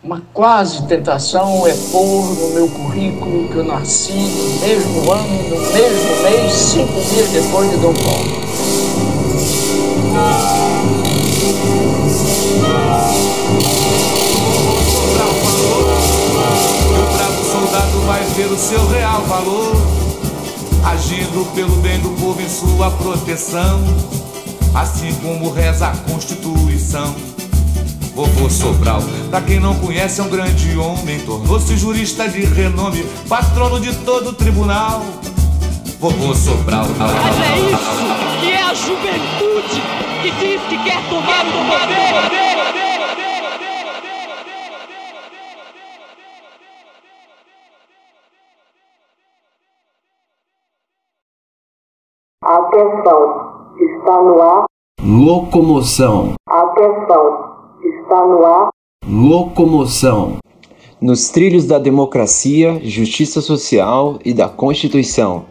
Uma quase tentação é pôr no meu currículo que eu nasci no mesmo ano, no mesmo mês, cinco dias depois de Dom Paulo. o bravo soldado vai ver o seu real valor, agindo pelo bem do povo em sua proteção, assim como reza a Constituição. Vovô Sobral, pra quem não conhece, é um grande homem, tornou-se jurista de renome, patrono de todo o tribunal. Vovô Sobral. Mas é isso que é a juventude que diz que quer tomar o poder. Atenção, está no ar. Locomoção. Atenção, está no ar. Locomoção. Nos trilhos da democracia, justiça social e da Constituição.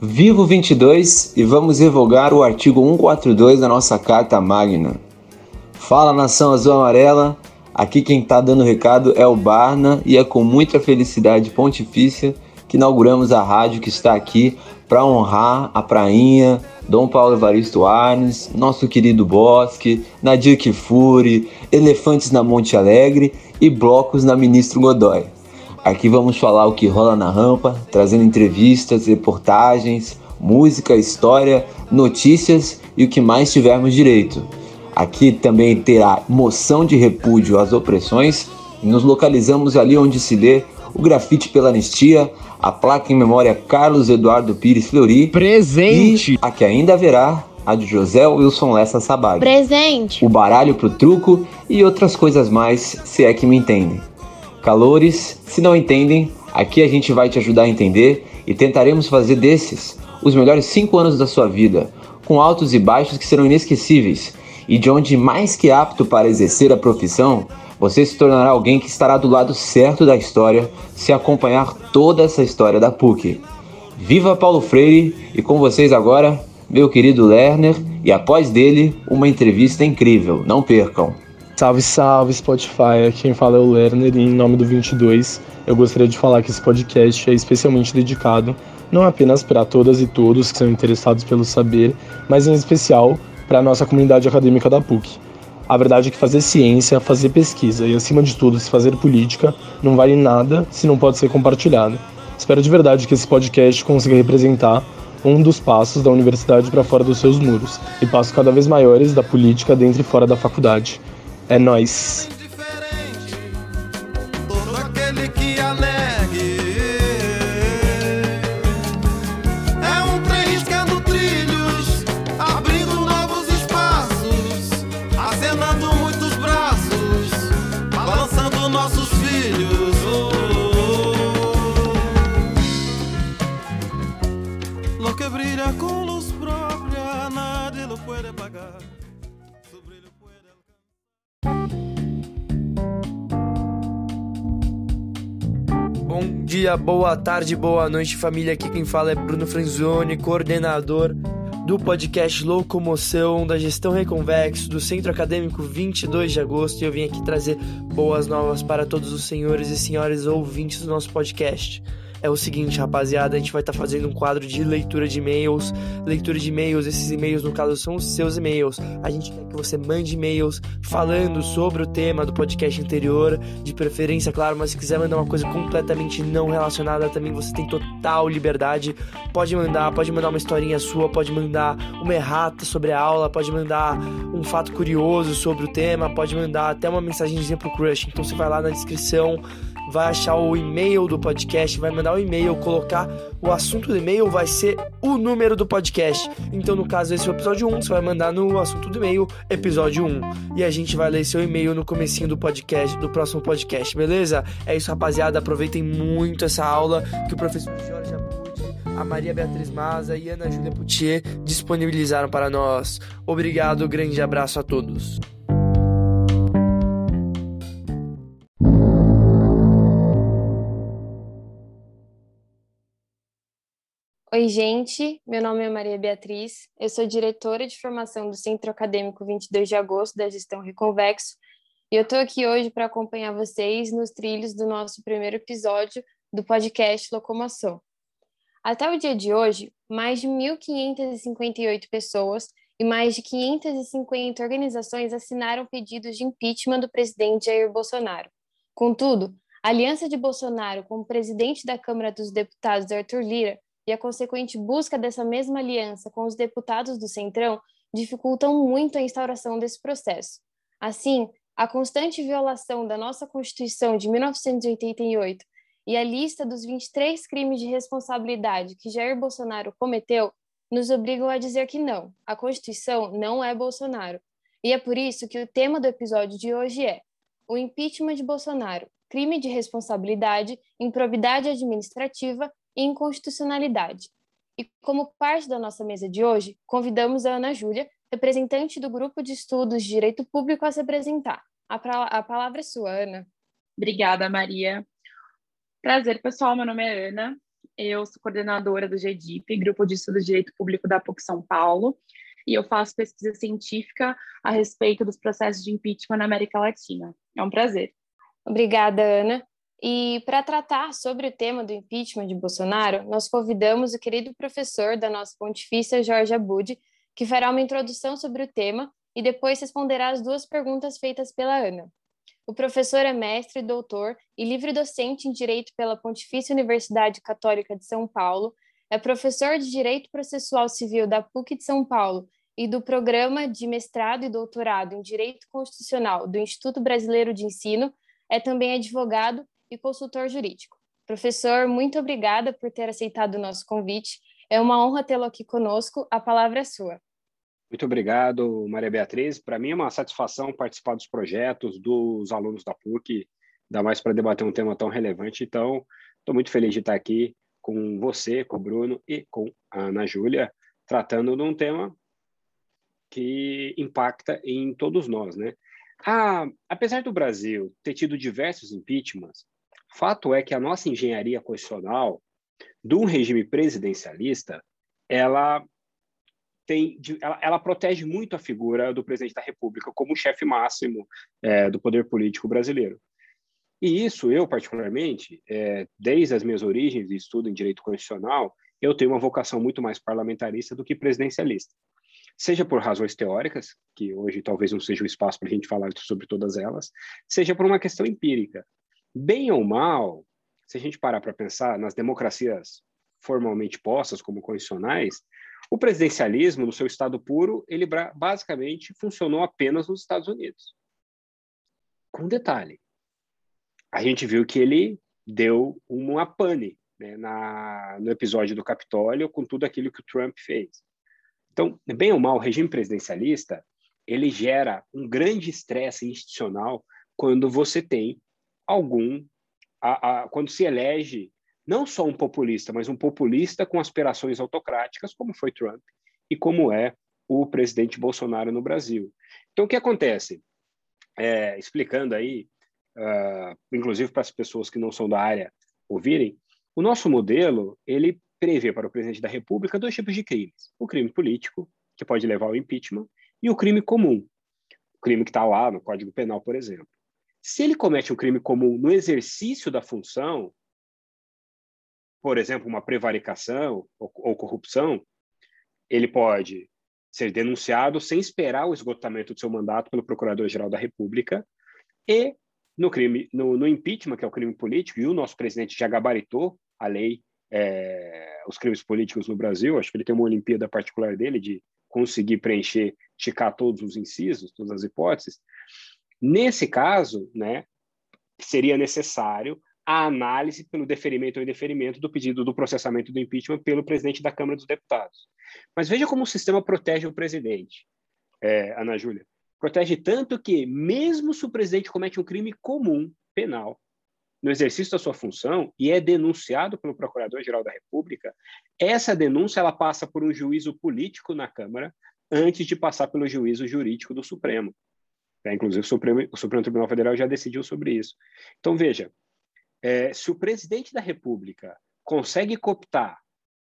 Vivo 22 e vamos revogar o artigo 142 da nossa Carta Magna. Fala nação azul amarela, aqui quem está dando recado é o Barna e é com muita felicidade pontifícia que inauguramos a rádio que está aqui para honrar a prainha, Dom Paulo Evaristo Arnes, nosso querido Bosque, Nadir Kifuri, Elefantes na Monte Alegre e blocos na Ministro Godoy. Aqui vamos falar o que rola na rampa, trazendo entrevistas, reportagens, música, história, notícias e o que mais tivermos direito. Aqui também terá moção de repúdio às opressões. Nos localizamos ali onde se lê o grafite pela anistia, a placa em memória Carlos Eduardo Pires Fleury. Presente! E a que ainda haverá, a de José Wilson Lessa Sabag. Presente! O baralho pro truco e outras coisas mais, se é que me entendem. Calores, se não entendem, aqui a gente vai te ajudar a entender e tentaremos fazer desses os melhores cinco anos da sua vida, com altos e baixos que serão inesquecíveis, e de onde mais que apto para exercer a profissão, você se tornará alguém que estará do lado certo da história se acompanhar toda essa história da PUC. Viva Paulo Freire e com vocês agora, meu querido Lerner, e após dele, uma entrevista incrível. Não percam! Salve, salve Spotify, quem fala é o Lerner e em nome do 22 eu gostaria de falar que esse podcast é especialmente dedicado não apenas para todas e todos que são interessados pelo saber, mas em especial para a nossa comunidade acadêmica da PUC. A verdade é que fazer ciência, fazer pesquisa e, acima de tudo, se fazer política não vale nada se não pode ser compartilhado. Espero de verdade que esse podcast consiga representar um dos passos da universidade para fora dos seus muros e passos cada vez maiores da política dentro e fora da faculdade. É nós. Dia, boa tarde, boa noite, família. Aqui quem fala é Bruno Franzoni, coordenador do podcast Locomoção, da Gestão Reconvexo, do Centro Acadêmico 22 de agosto. E eu vim aqui trazer boas novas para todos os senhores e senhoras ouvintes do nosso podcast. É o seguinte, rapaziada, a gente vai estar fazendo um quadro de leitura de e-mails. Leitura de e-mails, esses e-mails, no caso, são os seus e-mails. A gente quer que você mande e-mails falando sobre o tema do podcast anterior, de preferência, claro, mas se quiser mandar uma coisa completamente não relacionada, também você tem total liberdade. Pode mandar, pode mandar uma historinha sua, pode mandar uma errata sobre a aula, pode mandar um fato curioso sobre o tema, pode mandar até uma mensagenzinha pro crush. Então você vai lá na descrição, vai achar o e-mail do podcast, vai mandar o e-mail, colocar o assunto do e-mail vai ser o número do podcast. Então, no caso, esse é o episódio 1, você vai mandar no assunto do e-mail, episódio 1. E a gente vai ler seu e-mail no comecinho do podcast, do próximo podcast, beleza? É isso, rapaziada. Aproveitem muito essa aula que o professor Jorge Abude, a Maria Beatriz Maza e Ana Júlia Putier disponibilizaram para nós. Obrigado, grande abraço a todos. Oi, gente. Meu nome é Maria Beatriz. Eu sou diretora de formação do Centro Acadêmico 22 de Agosto da Gestão Reconvexo e eu estou aqui hoje para acompanhar vocês nos trilhos do nosso primeiro episódio do podcast Locomoção. Até o dia de hoje, mais de 1.558 pessoas e mais de 550 organizações assinaram pedidos de impeachment do presidente Jair Bolsonaro. Contudo, a aliança de Bolsonaro com o presidente da Câmara dos Deputados, Arthur Lira, e a consequente busca dessa mesma aliança com os deputados do Centrão dificultam muito a instauração desse processo. Assim, a constante violação da nossa Constituição de 1988 e a lista dos 23 crimes de responsabilidade que Jair Bolsonaro cometeu nos obrigam a dizer que não, a Constituição não é Bolsonaro. E é por isso que o tema do episódio de hoje é o impeachment de Bolsonaro, crime de responsabilidade, improbidade administrativa inconstitucionalidade. E como parte da nossa mesa de hoje, convidamos a Ana Júlia, representante do Grupo de Estudos de Direito Público, a se apresentar. A, a palavra é sua, Ana. Obrigada, Maria. Prazer, pessoal. Meu nome é Ana. Eu sou coordenadora do GDIP, Grupo de Estudos de Direito Público da PUC São Paulo, e eu faço pesquisa científica a respeito dos processos de impeachment na América Latina. É um prazer. Obrigada, Ana. E para tratar sobre o tema do impeachment de Bolsonaro, nós convidamos o querido professor da nossa pontifícia, Jorge Abud, que fará uma introdução sobre o tema e depois responderá as duas perguntas feitas pela Ana. O professor é mestre, doutor e livre-docente em Direito pela Pontifícia Universidade Católica de São Paulo, é professor de Direito Processual Civil da PUC de São Paulo e do Programa de Mestrado e Doutorado em Direito Constitucional do Instituto Brasileiro de Ensino, é também advogado e consultor jurídico. Professor, muito obrigada por ter aceitado o nosso convite. É uma honra tê-lo aqui conosco. A palavra é sua. Muito obrigado, Maria Beatriz. Para mim é uma satisfação participar dos projetos dos alunos da PUC, ainda mais para debater um tema tão relevante. Então, estou muito feliz de estar aqui com você, com o Bruno e com a Ana Júlia, tratando de um tema que impacta em todos nós, né? Ah, apesar do Brasil ter tido diversos impeachments, fato é que a nossa engenharia constitucional de um regime presidencialista, ela tem, ela, ela, protege muito a figura do presidente da República como chefe máximo é, do poder político brasileiro. E isso, eu particularmente, é, desde as minhas origens de estudo em direito constitucional, eu tenho uma vocação muito mais parlamentarista do que presidencialista. Seja por razões teóricas, que hoje talvez não seja o espaço para a gente falar sobre todas elas, seja por uma questão empírica. Bem ou mal, se a gente parar para pensar nas democracias formalmente postas como constitucionais, o presidencialismo, no seu estado puro, ele basicamente funcionou apenas nos Estados Unidos. Com detalhe, a gente viu que ele deu uma pane né, na, no episódio do Capitólio com tudo aquilo que o Trump fez. Então, bem ou mal, o regime presidencialista ele gera um grande estresse institucional quando você tem algum, a, a, quando se elege não só um populista, mas um populista com aspirações autocráticas, como foi Trump e como é o presidente Bolsonaro no Brasil. Então, o que acontece? É, explicando aí, uh, inclusive para as pessoas que não são da área ouvirem, o nosso modelo ele prevê para o presidente da República dois tipos de crimes: o crime político, que pode levar ao impeachment, e o crime comum, o crime que está lá no Código Penal, por exemplo. Se ele comete um crime comum no exercício da função, por exemplo, uma prevaricação ou, ou corrupção, ele pode ser denunciado sem esperar o esgotamento do seu mandato pelo Procurador-Geral da República e no crime, no, no, impeachment, que é o crime político, e o nosso presidente já gabaritou a lei, é, os crimes políticos no Brasil, acho que ele tem uma Olimpíada particular dele de conseguir preencher, ticar todos os incisos, todas as hipóteses. Nesse caso, né, seria necessário a análise pelo deferimento ou indeferimento do pedido do processamento do impeachment pelo presidente da Câmara dos Deputados. Mas veja como o sistema protege o presidente, é, Ana Júlia. Protege tanto que, mesmo se o presidente comete um crime comum, penal, no exercício da sua função e é denunciado pelo Procurador-Geral da República, essa denúncia ela passa por um juízo político na Câmara antes de passar pelo juízo jurídico do Supremo. É, inclusive, o Supremo, o Supremo Tribunal Federal já decidiu sobre isso. Então, veja, é, se o presidente da República consegue cooptar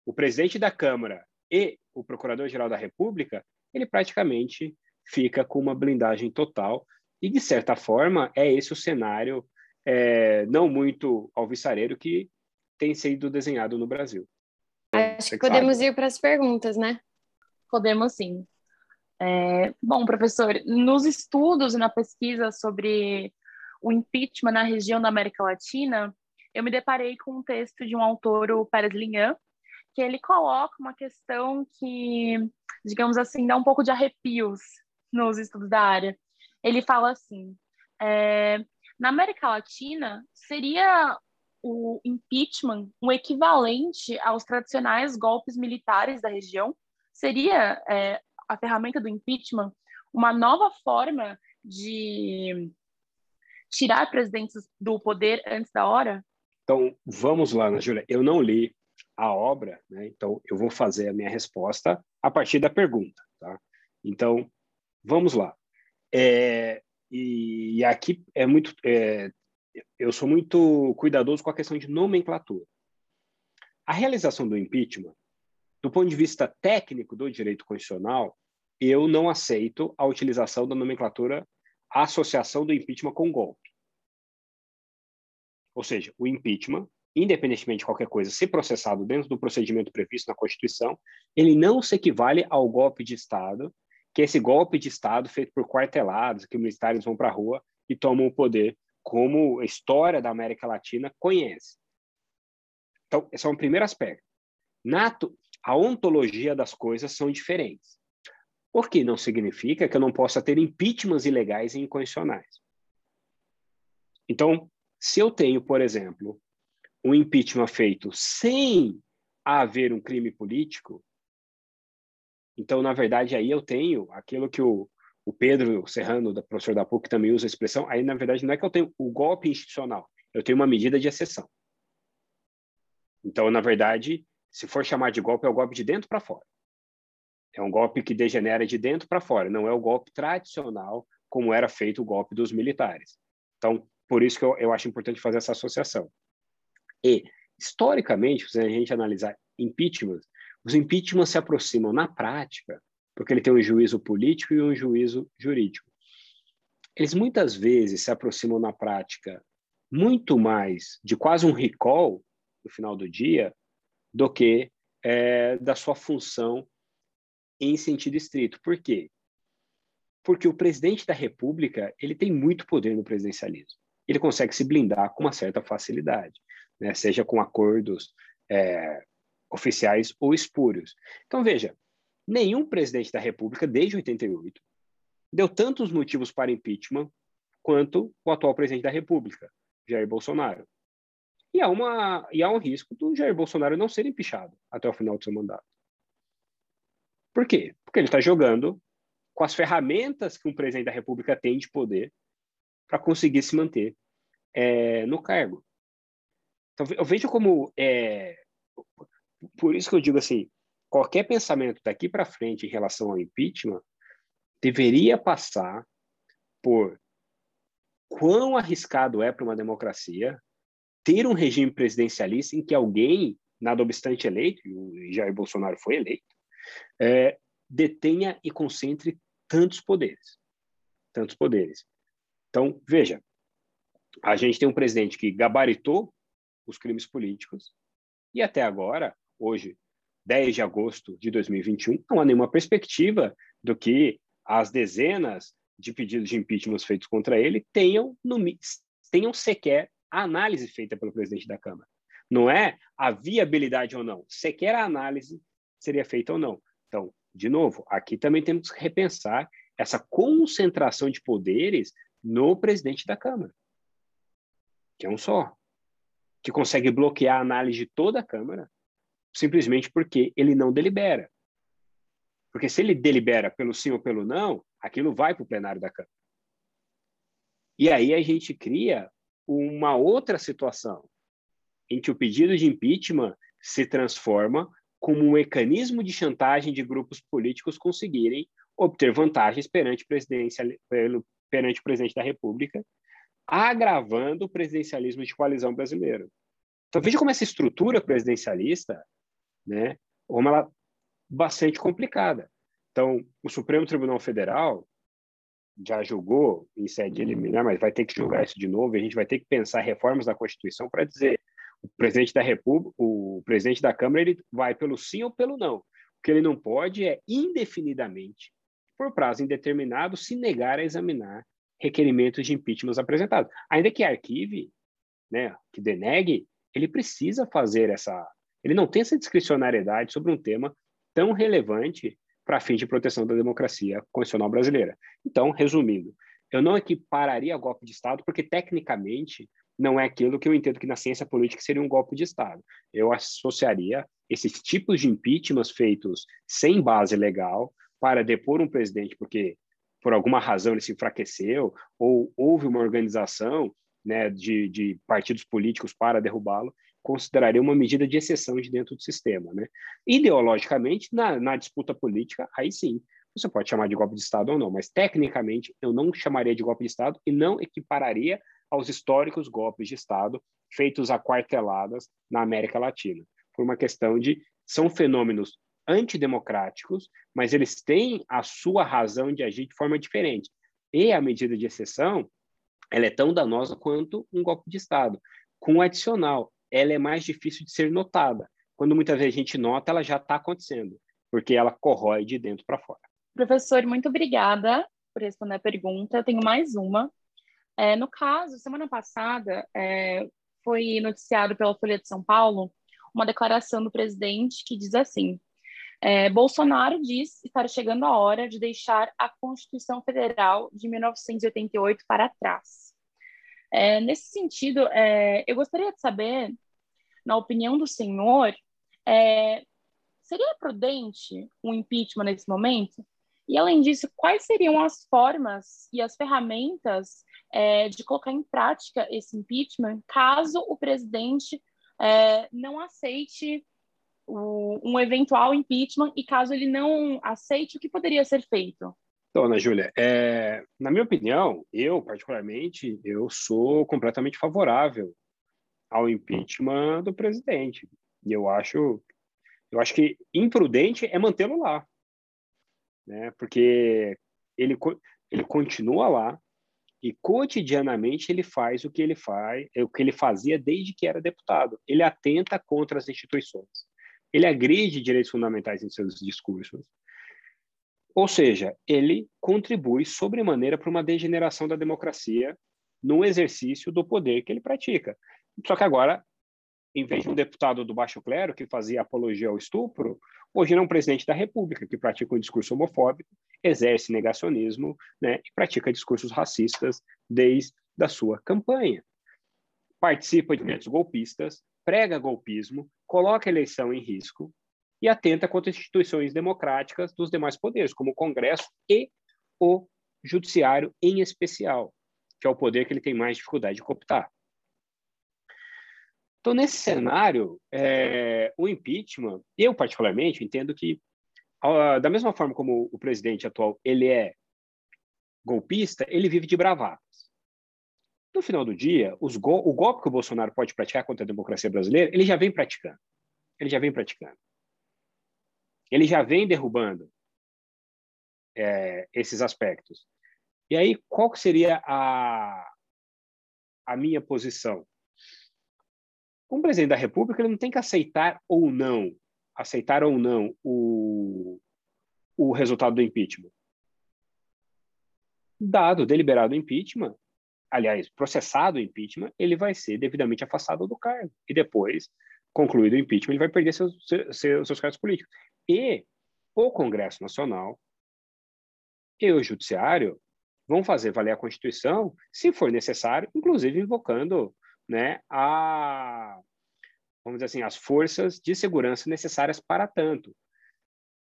o presidente da Câmara e o procurador-geral da República, ele praticamente fica com uma blindagem total E, de certa forma, é esse o cenário é, não muito alvissareiro que tem sido desenhado no Brasil. Acho que podemos sabe. ir para as perguntas, né? Podemos sim. É, bom, professor, nos estudos e na pesquisa sobre o impeachment na região da América Latina, eu me deparei com um texto de um autor, o Pérez Linhan, que ele coloca uma questão que, digamos assim, dá um pouco de arrepios nos estudos da área. Ele fala assim: é, na América Latina, seria o impeachment um equivalente aos tradicionais golpes militares da região? Seria é, a ferramenta do impeachment uma nova forma de tirar presidentes do poder antes da hora? Então, vamos lá, Ana Júlia. Eu não li a obra, né? então eu vou fazer a minha resposta a partir da pergunta. Tá? Então, vamos lá. É, e, aqui é muito. É, eu sou muito cuidadoso com a questão de nomenclatura. A realização do impeachment, do ponto de vista técnico do direito constitucional, eu não aceito a utilização da nomenclatura associação do impeachment com golpe. Ou seja, o impeachment, independentemente de qualquer coisa, ser processado dentro do procedimento previsto na Constituição, ele não se equivale ao golpe de Estado, que é esse golpe de Estado feito por quartelados, que militares vão para a rua e tomam o poder, como a história da América Latina conhece. Então, esse é um primeiro aspecto. Nato, a ontologia das coisas são diferentes. O que não significa que eu não possa ter impeachments ilegais e inconstitucionais. Então, se eu tenho, por exemplo, um impeachment feito sem haver um crime político, então, na verdade, aí eu tenho aquilo que o, o Pedro Serrano, da professor da PUC, também usa a expressão, aí, na verdade, não é que eu tenho o golpe institucional, eu tenho uma medida de exceção. Então, na verdade, se for chamar de golpe, é o golpe de dentro para fora. É um golpe que degenera de dentro para fora, não é o golpe tradicional como era feito o golpe dos militares. Então, por isso que eu, eu acho importante fazer essa associação. E, historicamente, se a gente analisar impeachment, os impeachments se aproximam na prática, porque ele tem um juízo político e um juízo jurídico. Eles muitas vezes se aproximam na prática muito mais de quase um recall no final do dia do que é, da sua função em sentido estrito. Por quê? Porque o presidente da República ele tem muito poder no presidencialismo. Ele consegue se blindar com uma certa facilidade, né? seja com acordos é, oficiais ou espúrios. Então, veja, nenhum presidente da República, desde 88, deu tantos motivos para impeachment quanto o atual presidente da República, Jair Bolsonaro. E há, uma, e há um risco do Jair Bolsonaro não ser empichado até o final do seu mandato. Por quê? Porque ele está jogando com as ferramentas que um presidente da República tem de poder para conseguir se manter é, no cargo. Então, eu vejo como. É, por isso que eu digo assim: qualquer pensamento daqui para frente em relação ao impeachment deveria passar por quão arriscado é para uma democracia ter um regime presidencialista em que alguém, nada obstante eleito, e Jair Bolsonaro foi eleito, é, detenha e concentre tantos poderes. Tantos poderes. Então, veja, a gente tem um presidente que gabaritou os crimes políticos e até agora, hoje, 10 de agosto de 2021, não há nenhuma perspectiva do que as dezenas de pedidos de impeachment feitos contra ele tenham, no, tenham sequer a análise feita pelo presidente da Câmara. Não é a viabilidade ou não, sequer a análise seria feita ou não. Então, de novo, aqui também temos que repensar essa concentração de poderes no presidente da Câmara, que é um só, que consegue bloquear a análise de toda a Câmara simplesmente porque ele não delibera. Porque se ele delibera pelo sim ou pelo não, aquilo vai para o plenário da Câmara. E aí a gente cria uma outra situação em que o pedido de impeachment se transforma como um mecanismo de chantagem de grupos políticos conseguirem obter vantagens perante, perante o presidente da República, agravando o presidencialismo de coalizão brasileiro. Então veja como essa estrutura presidencialista, né, como ela é bastante complicada. Então, o Supremo Tribunal Federal já julgou em sede eliminar, mas vai ter que julgar isso de novo, e a gente vai ter que pensar reformas da Constituição para dizer o presidente da República, o presidente da Câmara, ele vai pelo sim ou pelo não. O que ele não pode é indefinidamente, por prazo indeterminado, se negar a examinar requerimentos de impeachment apresentados. Ainda que arquive, né, que denegue, ele precisa fazer essa. Ele não tem essa discricionariedade sobre um tema tão relevante para fins de proteção da democracia constitucional brasileira. Então, resumindo, eu não equipararia golpe de Estado, porque tecnicamente não é aquilo que eu entendo que na ciência política seria um golpe de Estado. Eu associaria esses tipos de impeachments feitos sem base legal para depor um presidente, porque por alguma razão ele se enfraqueceu, ou houve uma organização né, de, de partidos políticos para derrubá-lo, consideraria uma medida de exceção de dentro do sistema. Né? Ideologicamente, na, na disputa política, aí sim, você pode chamar de golpe de Estado ou não, mas tecnicamente eu não chamaria de golpe de Estado e não equipararia aos históricos golpes de Estado feitos a quarteladas na América Latina, por uma questão de são fenômenos antidemocráticos, mas eles têm a sua razão de agir de forma diferente. E a medida de exceção, ela é tão danosa quanto um golpe de Estado. Com o adicional, ela é mais difícil de ser notada. Quando muitas vezes a gente nota, ela já está acontecendo, porque ela corrói de dentro para fora. Professor, muito obrigada por responder a pergunta. Eu tenho mais uma. É, no caso, semana passada, é, foi noticiado pela Folha de São Paulo uma declaração do presidente que diz assim: é, Bolsonaro diz estar chegando a hora de deixar a Constituição Federal de 1988 para trás. É, nesse sentido, é, eu gostaria de saber, na opinião do senhor, é, seria prudente um impeachment nesse momento? E, além disso, quais seriam as formas e as ferramentas é, de colocar em prática esse impeachment caso o presidente é, não aceite o, um eventual impeachment e caso ele não aceite, o que poderia ser feito? Então, Ana Júlia, é, na minha opinião, eu, particularmente, eu sou completamente favorável ao impeachment do presidente. E eu acho, eu acho que imprudente é mantê-lo lá, né? Porque ele, ele continua lá e cotidianamente ele faz o que ele faz, o que ele fazia desde que era deputado. Ele atenta contra as instituições ele agride direitos fundamentais em seus discursos. Ou seja, ele contribui sobremaneira para uma degeneração da democracia no exercício do poder que ele pratica. Só que agora, em vez de um deputado do baixo clero que fazia apologia ao estupro, hoje é um presidente da República que pratica um discurso homofóbico, exerce negacionismo né, e pratica discursos racistas desde a sua campanha. Participa de eventos golpistas, prega golpismo, coloca a eleição em risco e atenta contra instituições democráticas dos demais poderes, como o Congresso e o Judiciário em especial, que é o poder que ele tem mais dificuldade de cooptar. Então, nesse cenário, é, o impeachment, eu particularmente entendo que, da mesma forma como o presidente atual ele é golpista, ele vive de bravata. No final do dia, go o golpe que o Bolsonaro pode praticar contra a democracia brasileira, ele já vem praticando. Ele já vem praticando. Ele já vem derrubando é, esses aspectos. E aí, qual seria a, a minha posição? Um presidente da República ele não tem que aceitar ou não, aceitar ou não o, o resultado do impeachment. Dado, deliberado o impeachment, aliás, processado o impeachment, ele vai ser devidamente afastado do cargo. E depois, concluído o impeachment, ele vai perder seus, seus, seus cargos políticos. E o Congresso Nacional e o Judiciário vão fazer valer a Constituição, se for necessário, inclusive invocando né, a, vamos dizer assim, as forças de segurança necessárias para tanto.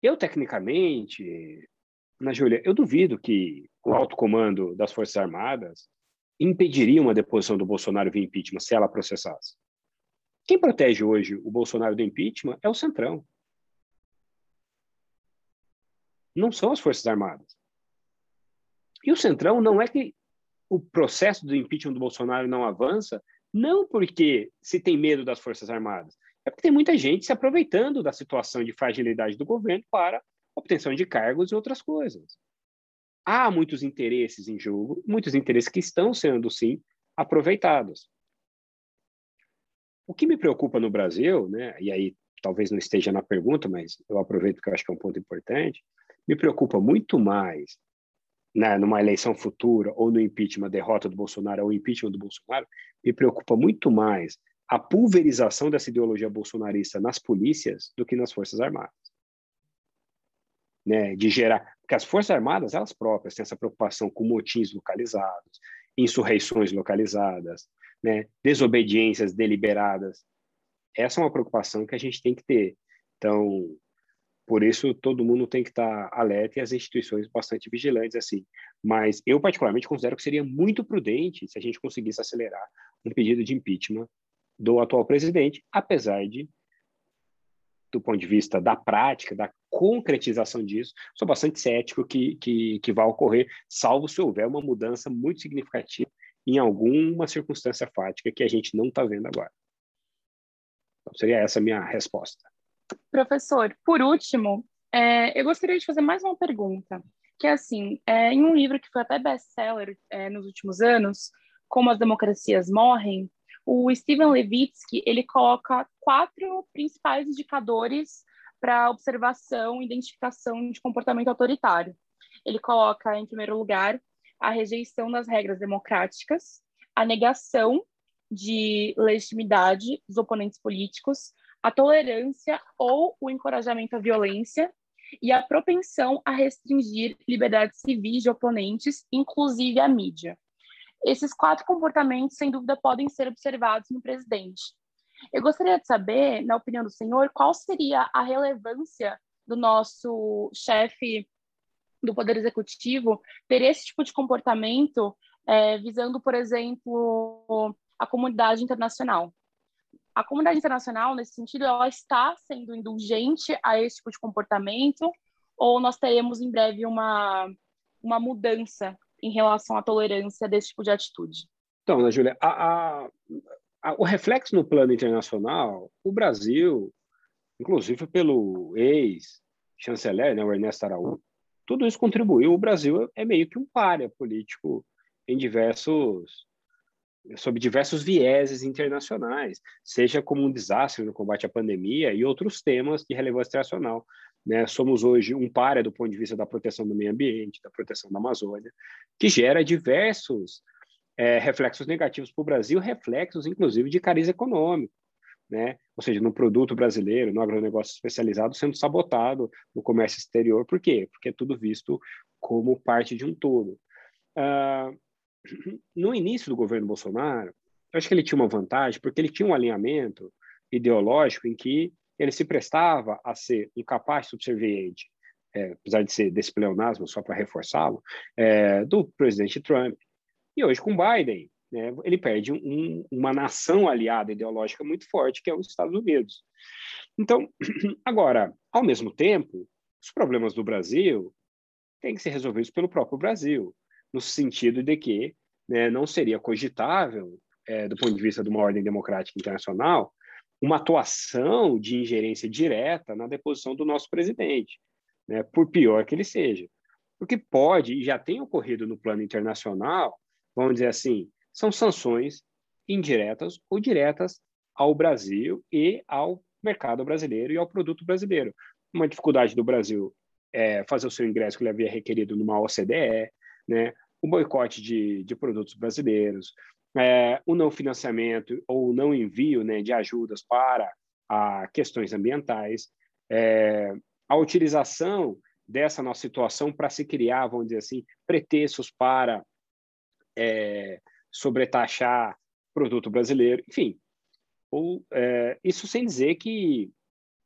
Eu, tecnicamente, na Júlia, eu duvido que o alto comando das Forças Armadas impediria uma deposição do Bolsonaro via impeachment se ela processasse. Quem protege hoje o Bolsonaro do impeachment é o Centrão. Não são as Forças Armadas. E o Centrão não é que o processo do impeachment do Bolsonaro não avança, não porque se tem medo das Forças Armadas, é porque tem muita gente se aproveitando da situação de fragilidade do governo para obtenção de cargos e outras coisas. há muitos interesses em jogo, muitos interesses que estão sendo, sim, aproveitados. O que me preocupa no Brasil, né, e aí talvez não esteja na pergunta, mas eu aproveito porque eu acho que é um ponto importante, me preocupa muito mais né, numa eleição futura ou no impeachment, derrota do Bolsonaro ou impeachment do Bolsonaro, me preocupa muito mais a pulverização dessa ideologia bolsonarista nas polícias do que nas Forças Armadas. Né, de gerar, porque as Forças Armadas, elas próprias, têm essa preocupação com motins localizados, insurreições localizadas, né, desobediências deliberadas. Essa é uma preocupação que a gente tem que ter. Então, por isso, todo mundo tem que estar alerta e as instituições bastante vigilantes, assim. Mas eu, particularmente, considero que seria muito prudente se a gente conseguisse acelerar um pedido de impeachment do atual presidente, apesar de, do ponto de vista da prática, da concretização disso, sou bastante cético que, que, que vai ocorrer, salvo se houver uma mudança muito significativa em alguma circunstância fática que a gente não está vendo agora. Então, seria essa a minha resposta. Professor, por último, é, eu gostaria de fazer mais uma pergunta, que é assim, é, em um livro que foi até best-seller é, nos últimos anos, Como as Democracias Morrem, o Steven Levitsky, ele coloca quatro principais indicadores para observação e identificação de comportamento autoritário. Ele coloca, em primeiro lugar, a rejeição das regras democráticas, a negação de legitimidade dos oponentes políticos, a tolerância ou o encorajamento à violência e a propensão a restringir liberdades civis de oponentes, inclusive a mídia. Esses quatro comportamentos, sem dúvida, podem ser observados no presidente. Eu gostaria de saber, na opinião do senhor, qual seria a relevância do nosso chefe do Poder Executivo ter esse tipo de comportamento, é, visando, por exemplo, a comunidade internacional a comunidade internacional, nesse sentido, ela está sendo indulgente a esse tipo de comportamento ou nós teremos em breve uma, uma mudança em relação à tolerância desse tipo de atitude? Então, Ana Júlia, o reflexo no plano internacional, o Brasil, inclusive pelo ex-chanceler, né, o Ernesto Araújo, tudo isso contribuiu. O Brasil é meio que um páreo político em diversos sob diversos vieses internacionais, seja como um desastre no combate à pandemia e outros temas de relevância internacional. Né? Somos hoje um páreo do ponto de vista da proteção do meio ambiente, da proteção da Amazônia, que gera diversos é, reflexos negativos para o Brasil, reflexos, inclusive, de cariz econômico. Né? Ou seja, no produto brasileiro, no agronegócio especializado, sendo sabotado no comércio exterior. Por quê? Porque é tudo visto como parte de um todo. Uh, no início do governo Bolsonaro, eu acho que ele tinha uma vantagem, porque ele tinha um alinhamento ideológico em que ele se prestava a ser um capaz subserviente, é, apesar de ser desse pleonasmo, só para reforçá-lo, é, do presidente Trump. E hoje, com Biden, né, ele perde um, uma nação aliada ideológica muito forte, que é os Estados Unidos. Então, agora, ao mesmo tempo, os problemas do Brasil têm que ser resolvidos pelo próprio Brasil no sentido de que né, não seria cogitável, é, do ponto de vista de uma ordem democrática internacional, uma atuação de ingerência direta na deposição do nosso presidente, né, por pior que ele seja. Porque pode, e já tem ocorrido no plano internacional, vamos dizer assim, são sanções indiretas ou diretas ao Brasil e ao mercado brasileiro e ao produto brasileiro. Uma dificuldade do Brasil é fazer o seu ingresso que ele havia requerido numa OCDE, né, o boicote de, de produtos brasileiros, é, o não financiamento ou não envio né, de ajudas para a questões ambientais, é, a utilização dessa nossa situação para se criar, vamos dizer assim, pretextos para é, sobretaxar produto brasileiro, enfim. Ou, é, isso sem dizer que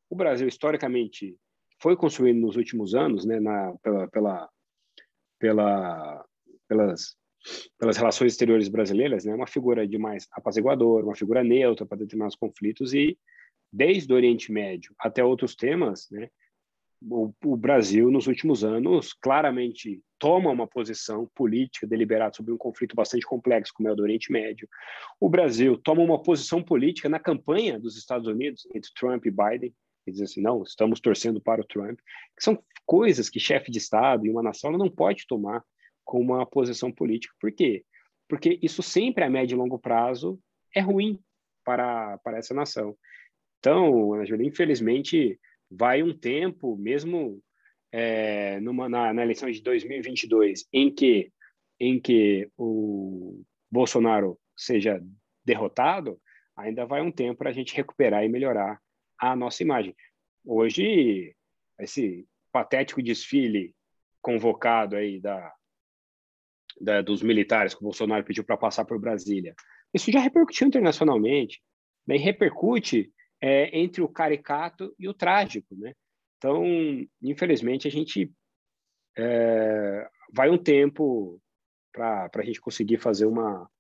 o Brasil, historicamente, foi construído nos últimos anos, né, na, pela, pela pela, pelas, pelas relações exteriores brasileiras, né, uma figura de mais apaziguador, uma figura neutra para determinados conflitos e desde o Oriente Médio até outros temas, né, o, o, Brasil nos últimos anos claramente toma uma posição política deliberada sobre um conflito bastante complexo como é o do Oriente Médio. O Brasil toma uma posição política na campanha dos Estados Unidos entre Trump e Biden, e dizer assim, não, estamos torcendo para o Trump, que são coisas que chefe de Estado e uma nação não pode tomar como uma posição política. Por quê? Porque isso sempre a médio e longo prazo é ruim para, para essa nação. Então, Ana infelizmente, vai um tempo, mesmo é, numa, na, na eleição de 2022, em que, em que o Bolsonaro seja derrotado, ainda vai um tempo para a gente recuperar e melhorar a nossa imagem. Hoje, esse patético desfile convocado aí da, da dos militares que o Bolsonaro pediu para passar por Brasília, isso já repercutiu internacionalmente, bem repercute é, entre o caricato e o trágico, né? Então, infelizmente, a gente é, vai um tempo para a gente conseguir fazer uma,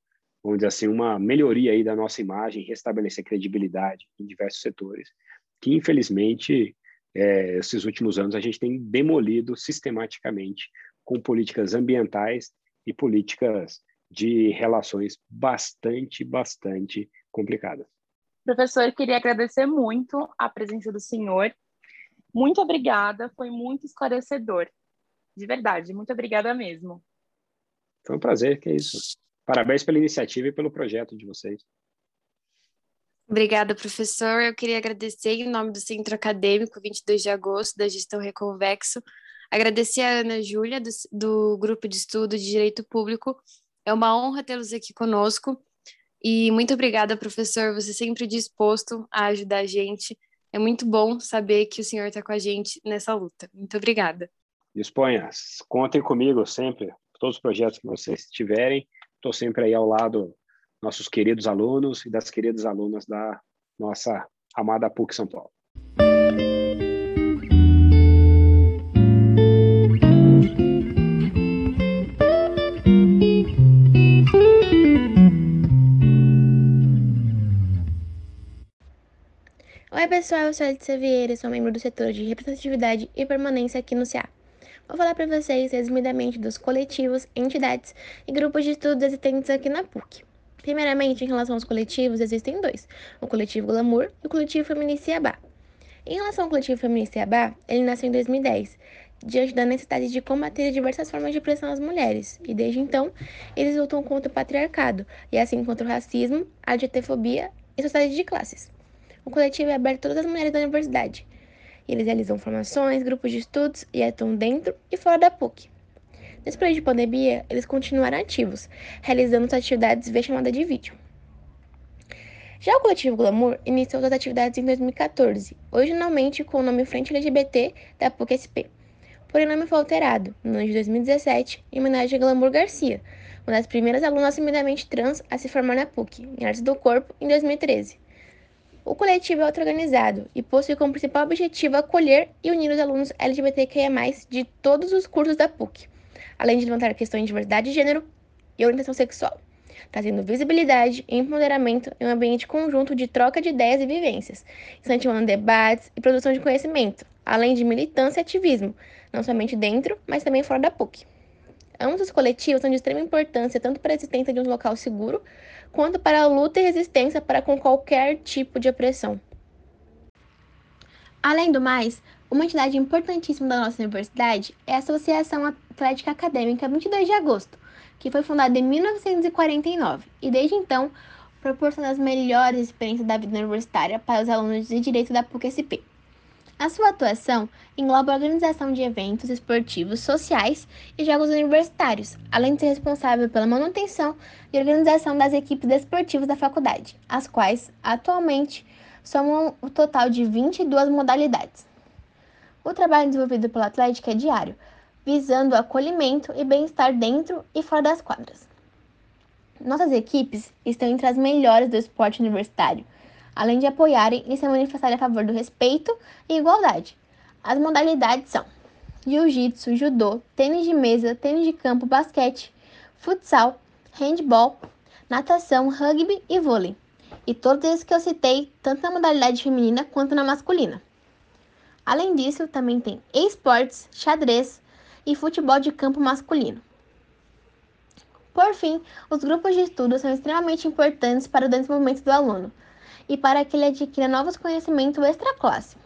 vamos dizer assim, uma melhoria aí da nossa imagem, restabelecer credibilidade em diversos setores, que infelizmente é, esses últimos anos a gente tem demolido sistematicamente com políticas ambientais e políticas de relações bastante, bastante complicadas. Professor, queria agradecer muito a presença do senhor. Muito obrigada, foi muito esclarecedor. De verdade, muito obrigada mesmo. Foi um prazer, que é isso. Parabéns pela iniciativa e pelo projeto de vocês. Obrigada, professor. Eu queria agradecer em nome do Centro Acadêmico 22 de agosto da Gestão Reconvexo. Agradecer a Ana Júlia, do, do Grupo de Estudo de Direito Público. É uma honra tê-los aqui conosco. E muito obrigada, professor. Você sempre disposto a ajudar a gente. É muito bom saber que o senhor está com a gente nessa luta. Muito obrigada. Disponha. Contem comigo sempre. Todos os projetos que vocês tiverem, estou sempre aí ao lado nossos queridos alunos e das queridas alunas da nossa amada PUC São Paulo. Oi pessoal, eu sou Alice Vieira, sou membro do setor de representatividade e permanência aqui no CA. Vou falar para vocês resumidamente dos coletivos, entidades e grupos de estudos existentes aqui na PUC. Primeiramente, em relação aos coletivos, existem dois: o coletivo Glamour e o coletivo Feminista Iabá. Em relação ao coletivo Feminista Iabá, ele nasceu em 2010, diante da necessidade de combater diversas formas de pressão às mulheres, e desde então, eles lutam contra o patriarcado, e assim contra o racismo, a LGBTfobia e sociedade de classes. O coletivo é aberto a todas as mulheres da universidade. Eles realizam formações, grupos de estudos e atuam dentro e fora da PUC. Nesse período de pandemia, eles continuaram ativos, realizando suas atividades via chamada de vídeo. Já o coletivo Glamour iniciou suas atividades em 2014, originalmente com o nome Frente LGBT da PUC-SP. Porém, o nome foi alterado, no ano de 2017, em homenagem a Glamour Garcia, uma das primeiras alunas assumidamente trans a se formar na PUC, em Artes do Corpo, em 2013. O coletivo é auto-organizado e possui como principal objetivo acolher e unir os alunos LGBTQIA+, de todos os cursos da PUC, além de levantar questões de diversidade de gênero e orientação sexual, trazendo visibilidade e empoderamento em um ambiente conjunto de troca de ideias e vivências, incentivando debates e produção de conhecimento, além de militância e ativismo, não somente dentro, mas também fora da PUC. Ambos os coletivos são de extrema importância tanto para a existência de um local seguro, quanto para a luta e resistência para com qualquer tipo de opressão. Além do mais, uma entidade importantíssima da nossa universidade é a Associação Atlética Acadêmica 22 de Agosto, que foi fundada em 1949 e desde então proporciona as melhores experiências da vida universitária para os alunos de direito da PUC-SP. A sua atuação engloba a organização de eventos esportivos, sociais e jogos universitários, além de ser responsável pela manutenção e organização das equipes desportivas da faculdade, as quais, atualmente, somam o um total de 22 modalidades. O trabalho desenvolvido pela Atlética é diário, visando acolhimento e bem-estar dentro e fora das quadras. Nossas equipes estão entre as melhores do esporte universitário, além de apoiarem e se manifestarem a favor do respeito e igualdade. As modalidades são jiu-jitsu, judô, tênis de mesa, tênis de campo, basquete, futsal, handball, natação, rugby e vôlei. E todos esses que eu citei, tanto na modalidade feminina quanto na masculina. Além disso, também tem esportes, xadrez e futebol de campo masculino. Por fim, os grupos de estudo são extremamente importantes para o desenvolvimento do aluno e para que ele adquira novos conhecimentos extra-classe.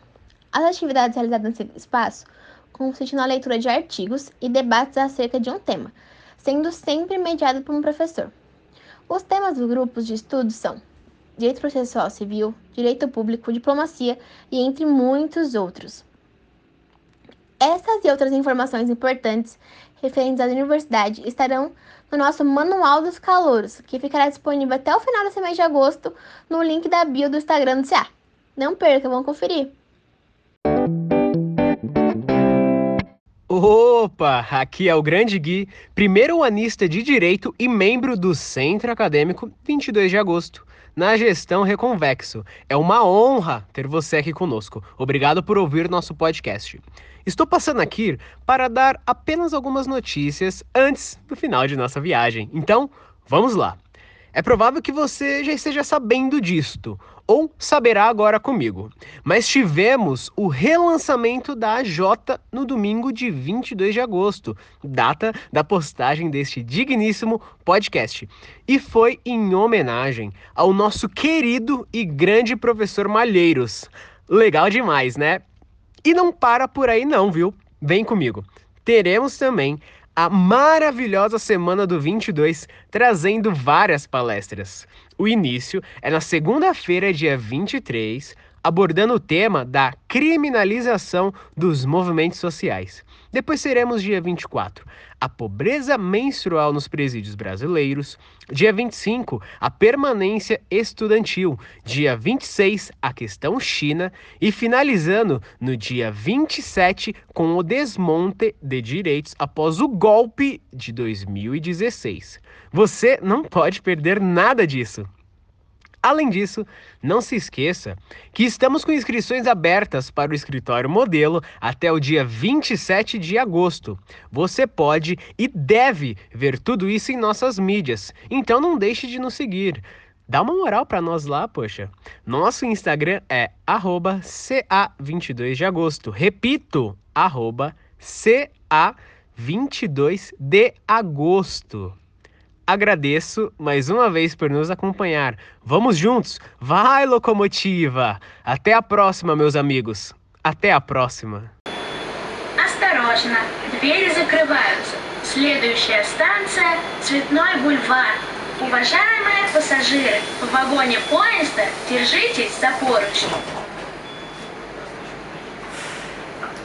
As atividades realizadas nesse espaço consistem na leitura de artigos e debates acerca de um tema, sendo sempre mediado por um professor. Os temas dos grupos de estudo são direito processual civil, direito público, diplomacia e entre muitos outros. Essas e outras informações importantes referentes à universidade estarão no nosso Manual dos Calouros, que ficará disponível até o final desse mês de agosto no link da bio do Instagram do CA. Não perca, vão conferir! Opa, aqui é o Grande Gui, primeiro anista de Direito e membro do Centro Acadêmico 22 de Agosto, na gestão Reconvexo. É uma honra ter você aqui conosco. Obrigado por ouvir nosso podcast. Estou passando aqui para dar apenas algumas notícias antes do final de nossa viagem. Então, vamos lá. É provável que você já esteja sabendo disto, ou saberá agora comigo. Mas tivemos o relançamento da AJ no domingo de 22 de agosto, data da postagem deste digníssimo podcast. E foi em homenagem ao nosso querido e grande professor Malheiros. Legal demais, né? E não para por aí não, viu? Vem comigo. Teremos também a maravilhosa semana do 22, trazendo várias palestras. O início é na segunda-feira, dia 23, abordando o tema da criminalização dos movimentos sociais. Depois seremos dia 24, a pobreza menstrual nos presídios brasileiros. Dia 25, a permanência estudantil. Dia 26, a questão China. E finalizando no dia 27, com o desmonte de direitos após o golpe de 2016. Você não pode perder nada disso. Além disso, não se esqueça que estamos com inscrições abertas para o escritório modelo até o dia 27 de agosto. Você pode e deve ver tudo isso em nossas mídias, então não deixe de nos seguir. Dá uma moral para nós lá, poxa. Nosso Instagram é CA22 de agosto. Repito, CA22 de agosto Agradeço mais uma vez por nos acompanhar. Vamos juntos! Vai, locomotiva! Até a próxima, meus amigos! Até a próxima! Осторожно, двери закрываются. Следующая станция – Цветной бульвар. Уважаемые пассажиры, в вагоне поезда держитесь за поручни.